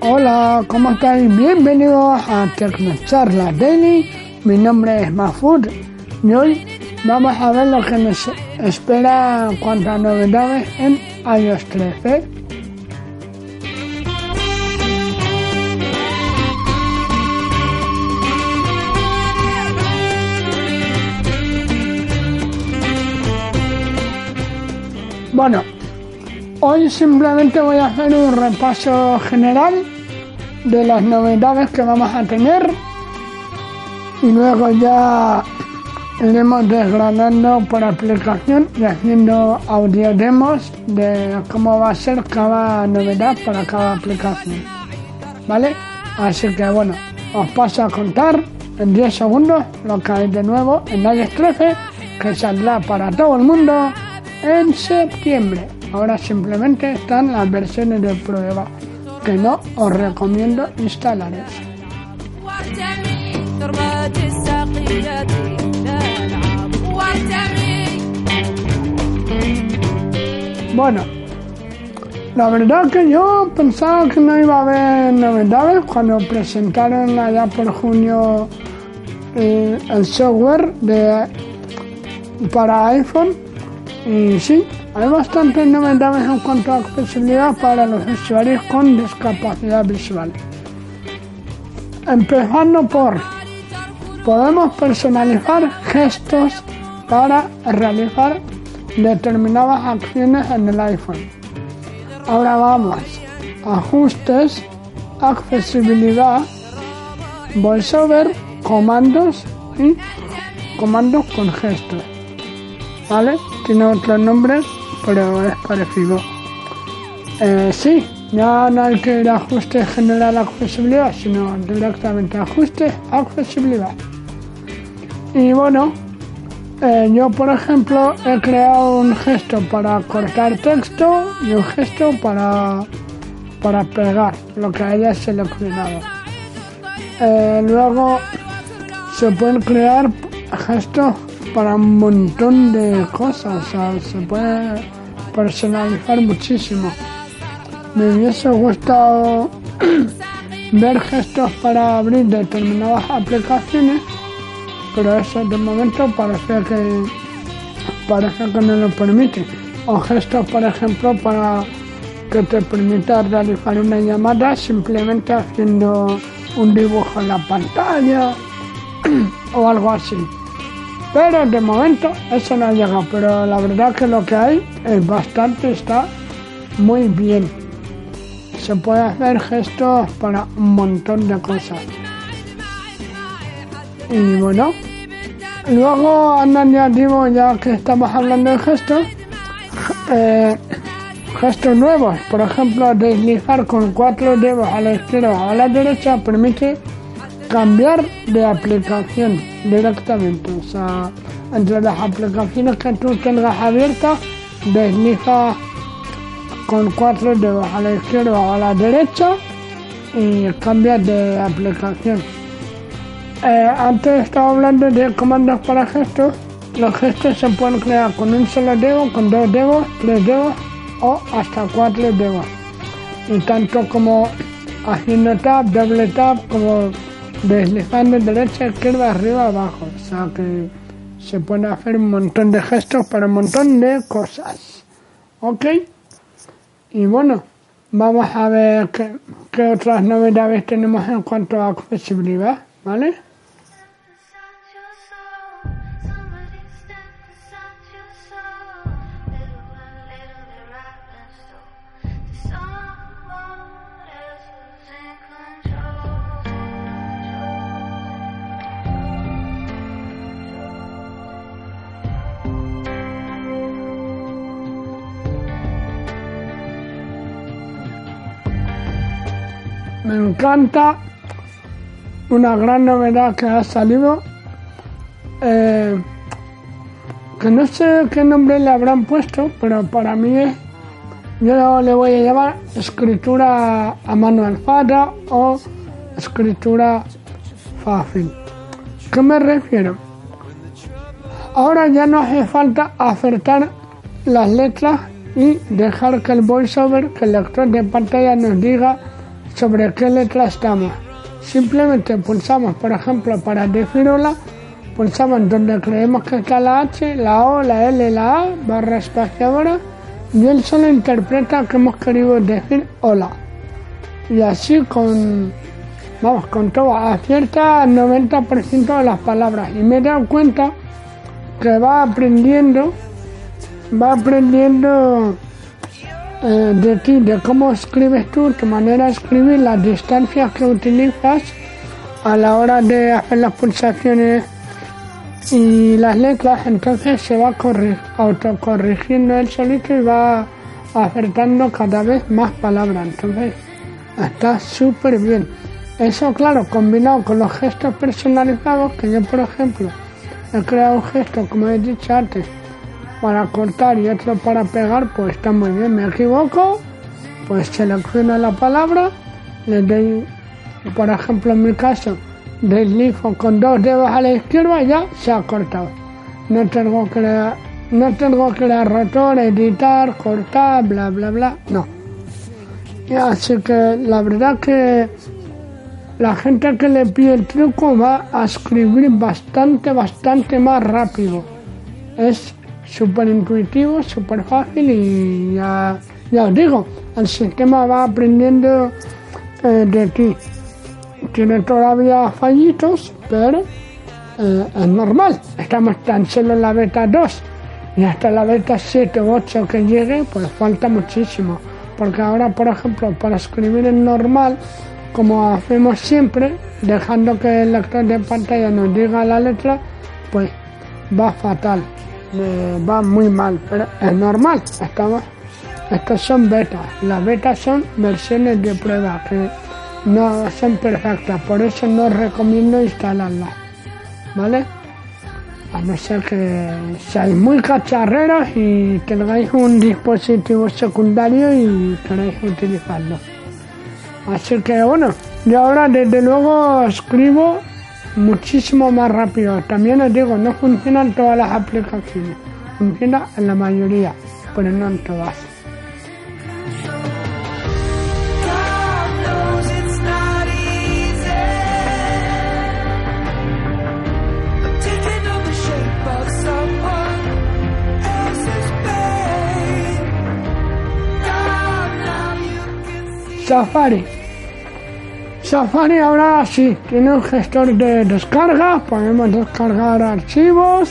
Hola, ¿cómo estáis? Bienvenidos a Tecnocharla Daily. Mi nombre es Mahfoud y hoy vamos a ver lo que nos espera en cuanto a novedades en iOS 13. Bueno, hoy simplemente voy a hacer un repaso general de las novedades que vamos a tener y luego ya iremos desgranando por aplicación y haciendo audio demos de cómo va a ser cada novedad para cada aplicación. ¿Vale? Así que bueno, os paso a contar en 10 segundos lo que hay de nuevo en iOS 13 que saldrá para todo el mundo en septiembre. Ahora simplemente están las versiones de prueba que no os recomiendo instalar eso. Bueno, la verdad que yo pensaba que no iba a haber novedades cuando presentaron allá por junio eh, el software de, para iPhone y sí, hay bastantes novedades en cuanto a accesibilidad para los usuarios con discapacidad visual. Empezando por, podemos personalizar gestos para realizar determinadas acciones en el iPhone. Ahora vamos, ajustes, accesibilidad, voiceover, comandos y comandos con gestos. ¿Vale? Tiene otro nombre, pero es parecido. Eh, sí, ya no hay que ir a ajuste general accesibilidad, sino directamente ajuste accesibilidad. Y bueno, eh, yo por ejemplo he creado un gesto para cortar texto y un gesto para, para pegar lo que haya seleccionado. Eh, luego se pueden crear gestos para un montón de cosas, se puede personalizar muchísimo. Me hubiese gustado ver gestos para abrir determinadas aplicaciones, pero eso de momento parece que parece que no lo permite. O gestos, por ejemplo, para que te permita realizar una llamada simplemente haciendo un dibujo en la pantalla o algo así. Pero de momento eso no ha llegado, pero la verdad que lo que hay es bastante, está muy bien. Se puede hacer gestos para un montón de cosas. Y bueno, luego añadido ya que estamos hablando de gestos, eh, gestos nuevos, por ejemplo, deslizar con cuatro dedos a la izquierda o a la derecha permite cambiar de aplicación directamente. O sea, entre las aplicaciones que tú tengas abiertas, desliza con cuatro dedos a la izquierda o a la derecha y cambias de aplicación. Eh, antes estaba hablando de comandos para gestos. Los gestos se pueden crear con un solo dedo, con dos dedos, tres dedos o hasta cuatro dedos. Y tanto como haciendo tap, doble tap, como deslizando derecha, izquierda, arriba, abajo. O sea que se puede hacer un montón de gestos para un montón de cosas. ¿Ok? Y bueno, vamos a ver qué, qué otras novedades tenemos en cuanto a accesibilidad, ¿vale? Me encanta una gran novedad que ha salido eh, que no sé qué nombre le habrán puesto pero para mí es yo le voy a llamar escritura a mano alzada o escritura fácil. ¿Qué me refiero? Ahora ya no hace falta acertar las letras y dejar que el voiceover, que el lector de pantalla nos diga sobre qué letra estamos. Simplemente pulsamos, por ejemplo, para decir hola, pulsamos donde creemos que está la H, la O, la L, la A, barra espaciadora, y él solo interpreta que hemos querido decir hola. Y así con, vamos, con todo, acierta el 90% de las palabras. Y me he dado cuenta que va aprendiendo, va aprendiendo eh, de ti, de cómo escribes tú, tu manera de escribir, las distancias que utilizas a la hora de hacer las pulsaciones y las letras, entonces se va autocorrigiendo el solito y va acertando cada vez más palabras. Entonces está súper bien. Eso, claro, combinado con los gestos personalizados, que yo, por ejemplo, he creado un gesto, como he dicho antes, para cortar y otro para pegar, pues está muy bien. Me equivoco, pues selecciono la palabra, le doy, por ejemplo, en mi caso, deslizo con dos dedos a la izquierda ya se ha cortado. No tengo que no tengo que dar rotor, editar, cortar, bla, bla, bla, no. así que la verdad que la gente que le pide el truco va a escribir bastante, bastante más rápido. Es súper intuitivo, súper fácil y ya, ya, os digo, el sistema va aprendiendo eh, de ti. Tiene todavía fallitos, pero eh, es normal. Estamos tan solo en la beta 2 y hasta la beta 7 o 8 que llegue, pues falta muchísimo. Porque ahora, por ejemplo, para escribir en normal, como hacemos siempre, dejando que el lector de pantalla nos diga la letra, pues va fatal va muy mal, pero es normal. Estamos, estos son betas. Las betas son versiones de prueba que no son perfectas, por eso no recomiendo instalarlas. ¿Vale? A no ser que seáis muy cacharreros y tengáis un dispositivo secundario y queráis utilizarlo. Así que bueno, yo ahora desde luego escribo muchísimo más rápido. También os digo, no funcionan todas las aplicaciones. Funciona en la mayoría, pero no en todas. Safari Safari ahora sí tiene un gestor de descarga, podemos descargar archivos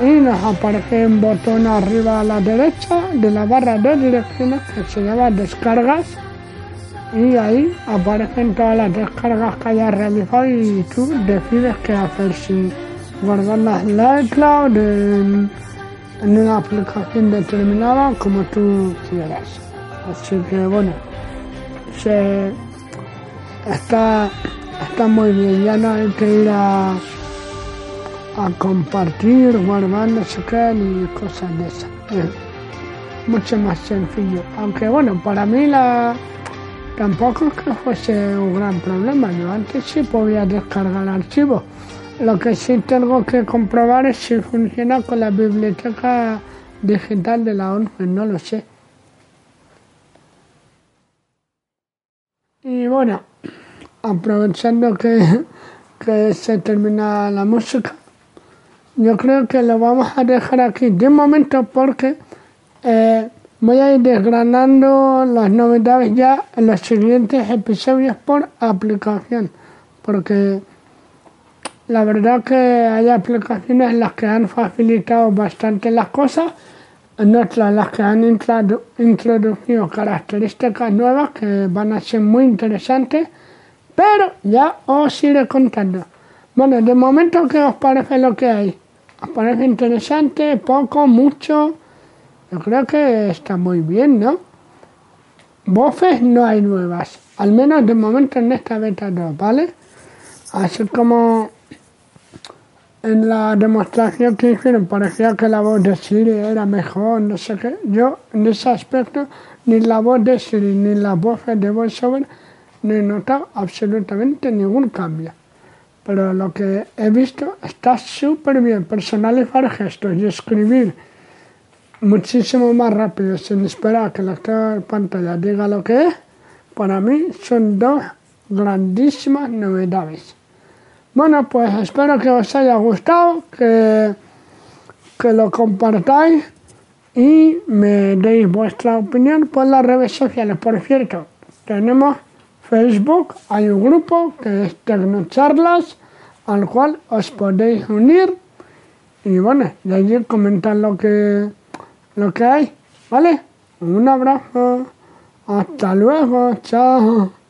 y nos aparece un botón arriba a la derecha de la barra de direcciones que se llama descargas y ahí aparecen todas las descargas que hayas realizado y tú decides qué hacer, si guardarlas en la iCloud, en, en una aplicación determinada, como tú quieras. Así que bueno, se está, está muy bien, ya no hay que ir a, a compartir, guardar no sé qué, ni cosas de esas. Es mucho más sencillo. Aunque bueno, para mí la tampoco es que fuese un gran problema. Yo antes sí podía descargar archivos. Lo que sí tengo que comprobar es si funciona con la biblioteca digital de la ONU, no lo sé. Bueno, aprovechando que, se termina la música, yo creo que lo vamos a dejar aquí de momento porque eh, voy a ir desgranando las novedades ya en los siguientes episodios por aplicación. Porque la verdad que hay aplicaciones en las que han facilitado bastante las cosas, otras las que han introducido características nuevas que van a ser muy interesantes pero ya os iré contando. Bueno, de momento, ¿qué os parece lo que hay? ¿Os parece interesante? ¿Poco? ¿Mucho? Yo creo que está muy bien, ¿no? Voces no hay nuevas, al menos de momento en esta beta 2, ¿vale? Así como en la demostración que hicieron parecía que la voz de Siri era mejor, no sé qué. Yo en ese aspecto, ni la voz de Siri ni la voz de VoiceOver no he notado absolutamente ningún cambio. pero lo que he visto está súper bien. Personalizar gestos y escribir muchísimo más rápido sin esperar que la pantalla diga lo que es, para mí son dos grandísimas novedades. Bueno, pues espero que os haya gustado, que, que lo compartáis y me deis vuestra opinión por las redes sociales. Por cierto, tenemos Facebook, hay un grupo que es Tecnocharlas, al cual os podéis unir y bueno, y allí comentar lo que, lo que hay, ¿vale? Un abrazo, hasta luego, chao.